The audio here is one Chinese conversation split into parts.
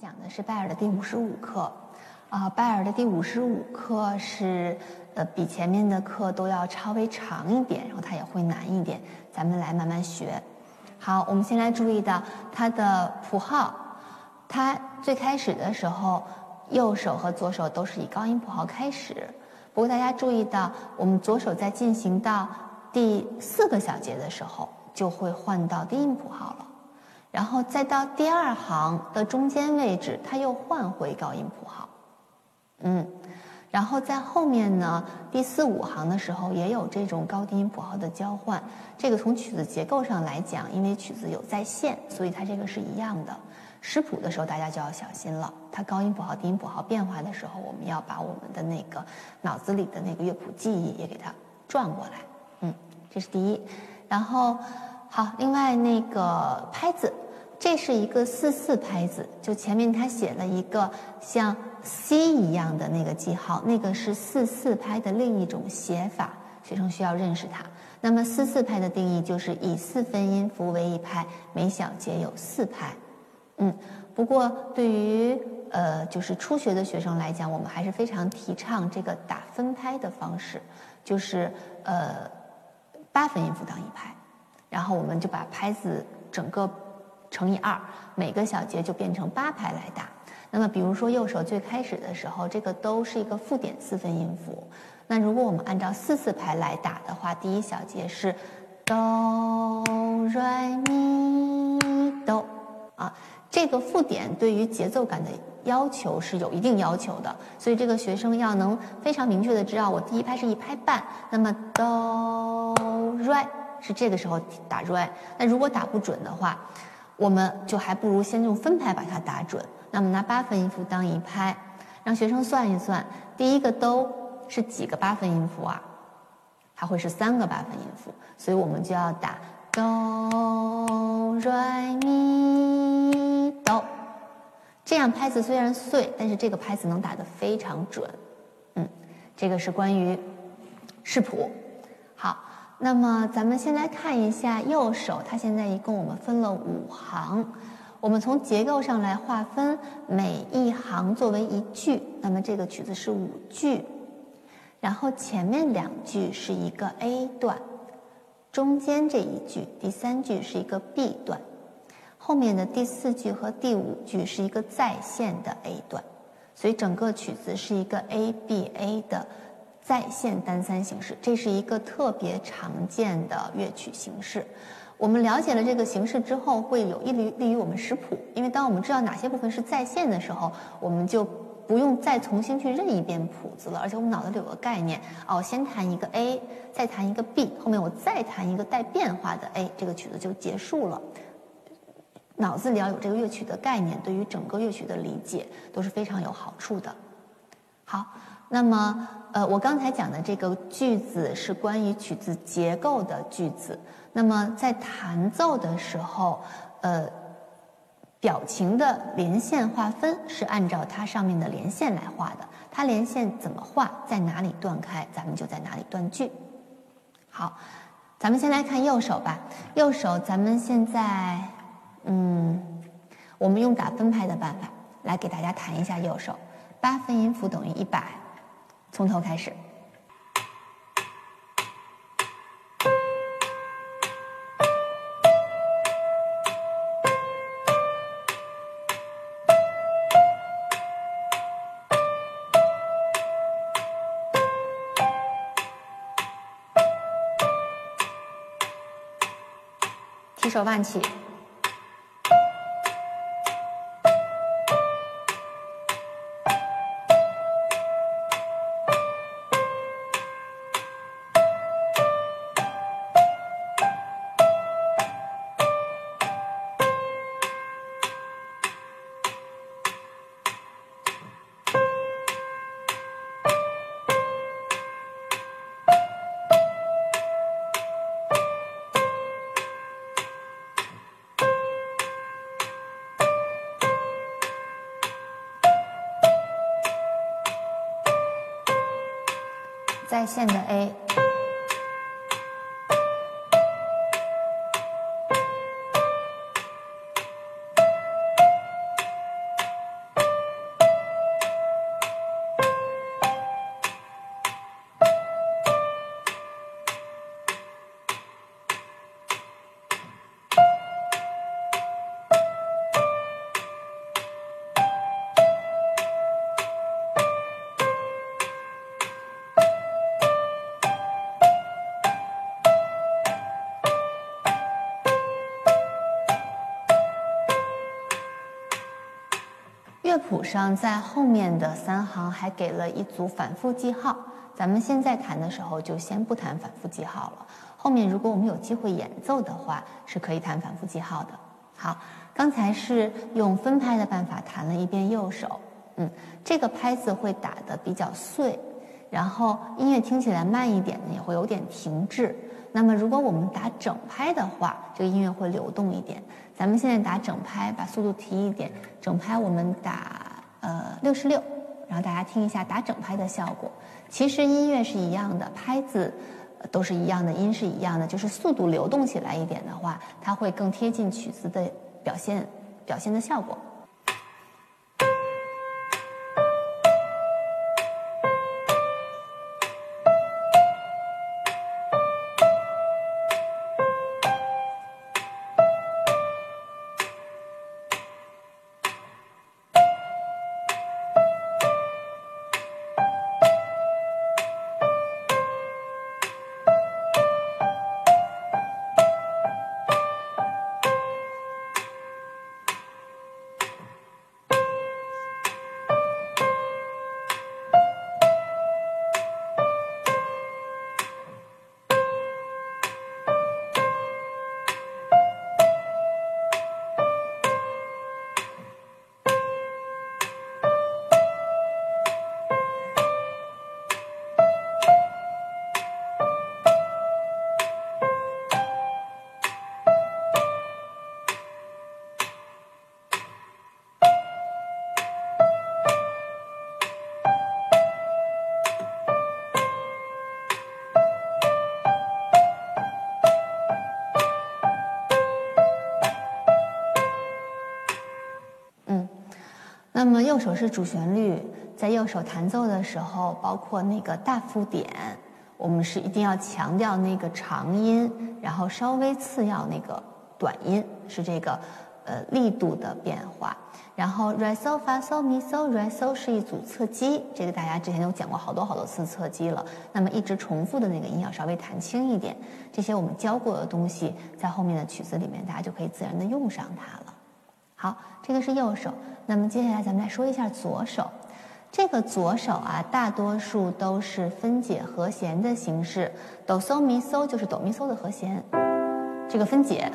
讲的是拜耳的第五十五课，啊，拜耳的第五十五课是，呃，比前面的课都要稍微长一点，然后它也会难一点，咱们来慢慢学。好，我们先来注意到它的谱号，它最开始的时候，右手和左手都是以高音谱号开始，不过大家注意到，我们左手在进行到第四个小节的时候，就会换到低音谱号了。然后再到第二行的中间位置，它又换回高音谱号，嗯，然后在后面呢，第四五行的时候也有这种高低音谱号的交换。这个从曲子结构上来讲，因为曲子有在线，所以它这个是一样的。识谱的时候大家就要小心了，它高音谱号、低音谱号变化的时候，我们要把我们的那个脑子里的那个乐谱记忆也给它转过来，嗯，这是第一。然后。好，另外那个拍子，这是一个四四拍子，就前面他写了一个像 C 一样的那个记号，那个是四四拍的另一种写法，学生需要认识它。那么四四拍的定义就是以四分音符为一拍，每小节有四拍。嗯，不过对于呃就是初学的学生来讲，我们还是非常提倡这个打分拍的方式，就是呃八分音符当一拍。然后我们就把拍子整个乘以二，每个小节就变成八拍来打。那么，比如说右手最开始的时候，这个都是一个附点四分音符。那如果我们按照四四拍来打的话，第一小节是哆来咪哆啊，这个附点对于节奏感的要求是有一定要求的。所以这个学生要能非常明确的知道，我第一拍是一拍半，那么哆来。是这个时候打 re，那如果打不准的话，我们就还不如先用分拍把它打准。那么拿八分音符当一拍，让学生算一算，第一个都是几个八分音符啊？它会是三个八分音符，所以我们就要打哆 re mi do。这样拍子虽然碎，但是这个拍子能打得非常准。嗯，这个是关于视谱。那么咱们先来看一下右手，它现在一共我们分了五行，我们从结构上来划分，每一行作为一句，那么这个曲子是五句，然后前面两句是一个 A 段，中间这一句第三句是一个 B 段，后面的第四句和第五句是一个在线的 A 段，所以整个曲子是一个 A B A 的。在线单三形式，这是一个特别常见的乐曲形式。我们了解了这个形式之后，会有利于利于我们识谱。因为当我们知道哪些部分是在线的时候，我们就不用再重新去认一遍谱子了，而且我们脑子里有个概念：哦，先弹一个 A，再弹一个 B，后面我再弹一个带变化的 A，这个曲子就结束了。脑子里要有这个乐曲的概念，对于整个乐曲的理解都是非常有好处的。好。那么，呃，我刚才讲的这个句子是关于曲子结构的句子。那么在弹奏的时候，呃，表情的连线划分是按照它上面的连线来画的。它连线怎么画，在哪里断开，咱们就在哪里断句。好，咱们先来看右手吧。右手，咱们现在，嗯，我们用打分拍的办法来给大家弹一下右手。八分音符等于一百。从头开始。提手腕起。在线的 A。谱上在后面的三行还给了一组反复记号，咱们现在弹的时候就先不弹反复记号了。后面如果我们有机会演奏的话，是可以弹反复记号的。好，刚才是用分拍的办法弹了一遍右手，嗯，这个拍子会打得比较碎，然后音乐听起来慢一点呢，也会有点停滞。那么如果我们打整拍的话，这个音乐会流动一点。咱们现在打整拍，把速度提一点。整拍我们打呃六十六，然后大家听一下打整拍的效果。其实音乐是一样的，拍子都是一样的，音是一样的，就是速度流动起来一点的话，它会更贴近曲子的表现表现的效果。那么右手是主旋律，在右手弹奏的时候，包括那个大附点，我们是一定要强调那个长音，然后稍微次要那个短音，是这个呃力度的变化。然后 re so fa so mi so re so 是一组侧击，这个大家之前都讲过好多好多次侧击了。那么一直重复的那个音要稍微弹轻一点，这些我们教过的东西，在后面的曲子里面，大家就可以自然的用上它了。好，这个是右手。那么接下来咱们来说一下左手。这个左手啊，大多数都是分解和弦的形式，哆嗦咪嗦就是哆咪嗦的和弦。这个分解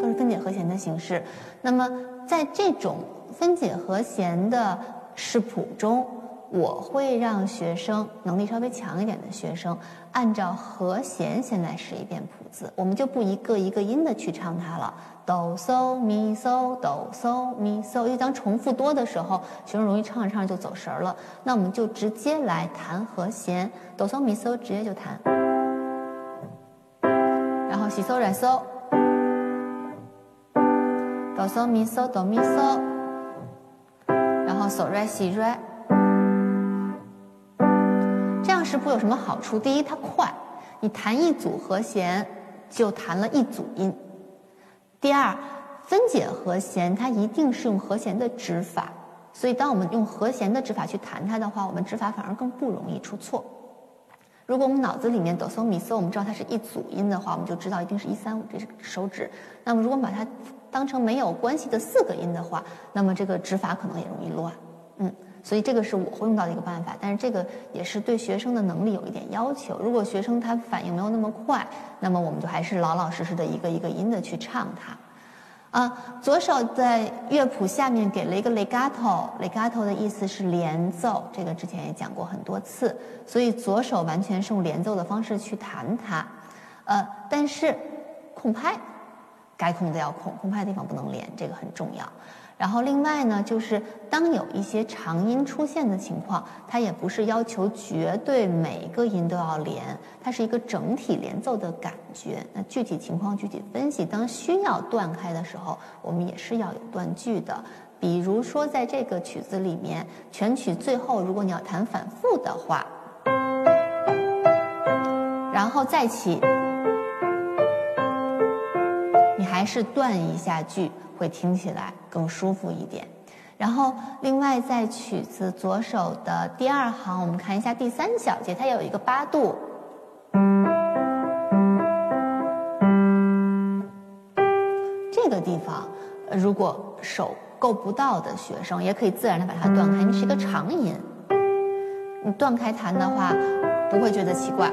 都是分解和弦的形式。那么在这种分解和弦的视谱中，我会让学生能力稍微强一点的学生，按照和弦先来试一遍谱子，我们就不一个一个音的去唱它了。哆嗦咪嗦哆嗦咪嗦，因为当重复多的时候，学生容易唱着唱着就走神儿了。那我们就直接来弹和弦，哆嗦咪嗦直接就弹，然后西嗦来嗦，哆嗦咪嗦哆咪嗦，然后嗦来西来。识谱有什么好处？第一，它快，你弹一组和弦就弹了一组音。第二，分解和弦它一定是用和弦的指法，所以当我们用和弦的指法去弹它的话，我们指法反而更不容易出错。如果我们脑子里面哆嗦咪嗦，我们知道它是一组音的话，我们就知道一定是一三五这是手指。那么如果把它当成没有关系的四个音的话，那么这个指法可能也容易乱。嗯，所以这个是我会用到的一个办法，但是这个也是对学生的能力有一点要求。如果学生他反应没有那么快，那么我们就还是老老实实的一个一个音的去唱它。啊，左手在乐谱下面给了一个 legato，legato 的意思是连奏，这个之前也讲过很多次，所以左手完全是用连奏的方式去弹它。呃，但是空拍该空的要空，空拍的地方不能连，这个很重要。然后另外呢，就是当有一些长音出现的情况，它也不是要求绝对每一个音都要连，它是一个整体连奏的感觉。那具体情况具体分析，当需要断开的时候，我们也是要有断句的。比如说在这个曲子里面，全曲最后如果你要弹反复的话，然后再起，你还是断一下句。会听起来更舒服一点。然后，另外在曲子左手的第二行，我们看一下第三小节，它有一个八度。这个地方，如果手够不到的学生，也可以自然的把它断开，因为是一个长音，你断开弹的话，不会觉得奇怪。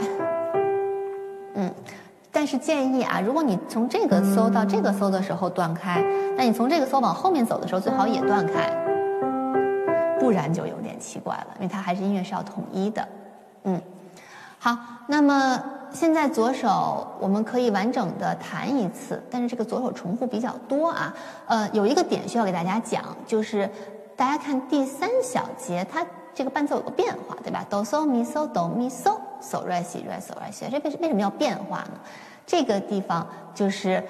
嗯，但是建议啊，如果你从这个搜到这个搜的时候断开，那你从这个搜往后面走的时候，最好也断开，不然就有点奇怪了，因为它还是音乐是要统一的。嗯，好，那么。现在左手我们可以完整的弹一次，但是这个左手重复比较多啊。呃，有一个点需要给大家讲，就是大家看第三小节，它这个伴奏有个变化，对吧？哆嗦咪嗦哆咪嗦嗦来西来嗦来西，这为为什么要变化呢？这个地方就是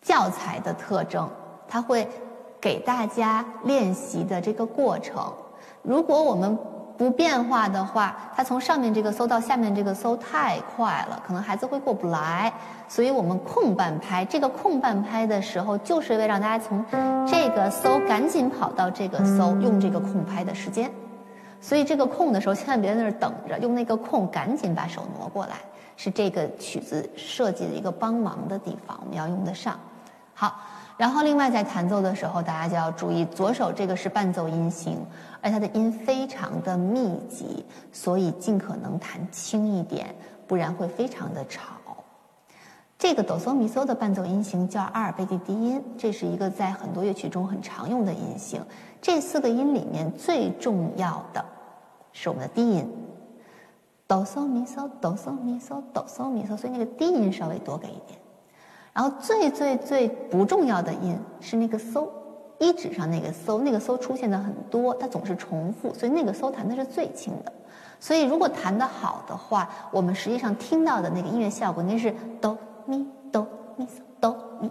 教材的特征，它会给大家练习的这个过程。如果我们不变化的话，它从上面这个搜到下面这个搜太快了，可能孩子会过不来。所以我们空半拍，这个空半拍的时候，就是为让大家从这个搜赶紧跑到这个搜，用这个空拍的时间。所以这个空的时候，千万别在那儿等着，用那个空赶紧把手挪过来，是这个曲子设计的一个帮忙的地方，我们要用得上。好。然后，另外在弹奏的时候，大家就要注意，左手这个是伴奏音型，而它的音非常的密集，所以尽可能弹轻一点，不然会非常的吵。这个哆嗦咪嗦的伴奏音型叫阿尔卑斯低音，这是一个在很多乐曲中很常用的音型。这四个音里面最重要的是我们的低音，哆嗦咪嗦，哆嗦咪嗦，哆嗦咪嗦，所以那个低音稍微多给一点。然后最最最不重要的音是那个嗦，一指上那个嗦，那个嗦出现的很多，它总是重复，所以那个嗦弹的是最轻的。所以如果弹得好的话，我们实际上听到的那个音乐效果，那是哆咪哆咪嗦哆咪，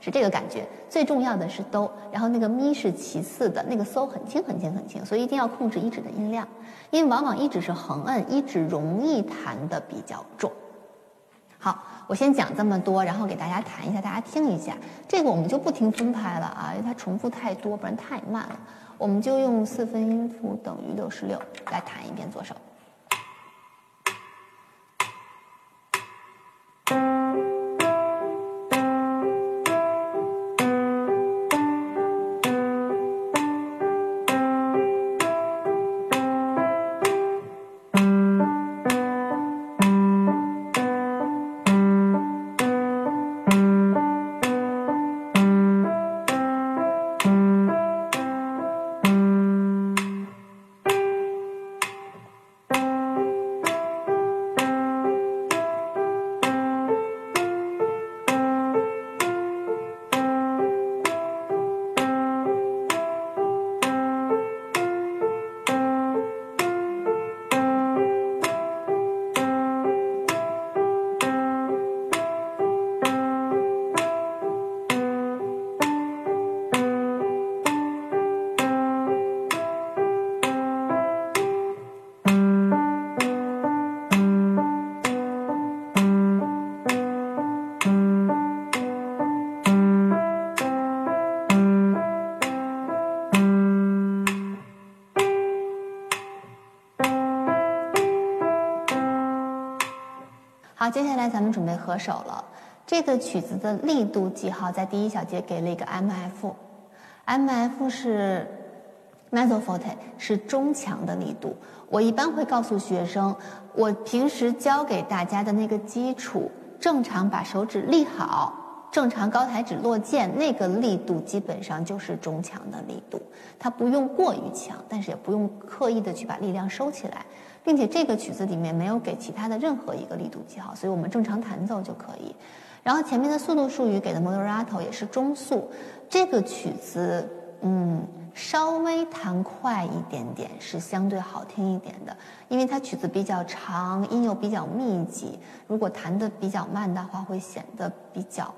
是这个感觉。最重要的是哆，然后那个咪是其次的，那个嗦很轻很轻很轻，所以一定要控制一指的音量，因为往往一指是横摁，一指容易弹的比较重。好。我先讲这么多，然后给大家弹一下，大家听一下。这个我们就不听分拍了啊，因为它重复太多，不然太慢了。我们就用四分音符等于六十六来弹一遍左手。咱们准备合手了。这个曲子的力度记号在第一小节给了一个 M F，M F 是 mezzo forte，是中强的力度。我一般会告诉学生，我平时教给大家的那个基础，正常把手指立好，正常高抬指落键，那个力度基本上就是中强的力度。它不用过于强，但是也不用刻意的去把力量收起来。并且这个曲子里面没有给其他的任何一个力度记号，所以我们正常弹奏就可以。然后前面的速度术语给的 moderato 也是中速。这个曲子，嗯，稍微弹快一点点是相对好听一点的，因为它曲子比较长，音又比较密集。如果弹的比较慢的话，会显得比较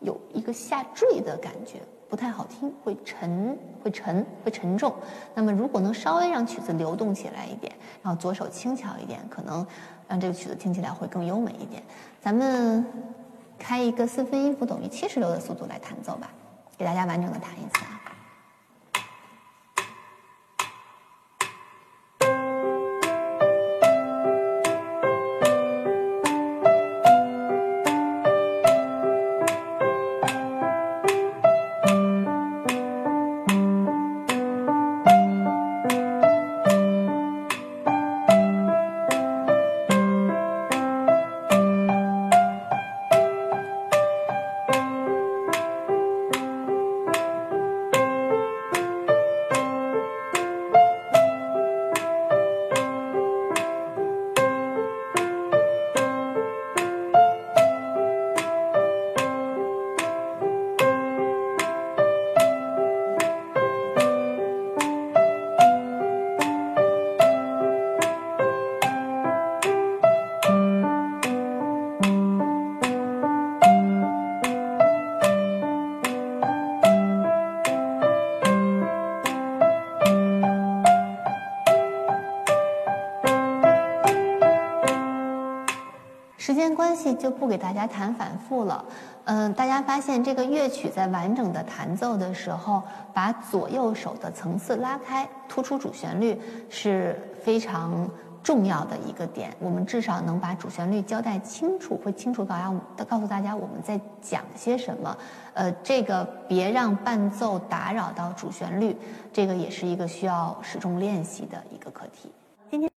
有一个下坠的感觉。不太好听，会沉，会沉，会沉重。那么，如果能稍微让曲子流动起来一点，然后左手轻巧一点，可能让这个曲子听起来会更优美一点。咱们开一个四分音符等于七十六的速度来弹奏吧，给大家完整的弹一次。关系就不给大家弹反复了。嗯，大家发现这个乐曲在完整的弹奏的时候，把左右手的层次拉开，突出主旋律是非常重要的一个点。我们至少能把主旋律交代清楚，会清楚告告诉大家我们在讲些什么。呃，这个别让伴奏打扰到主旋律，这个也是一个需要始终练习的一个课题。今天。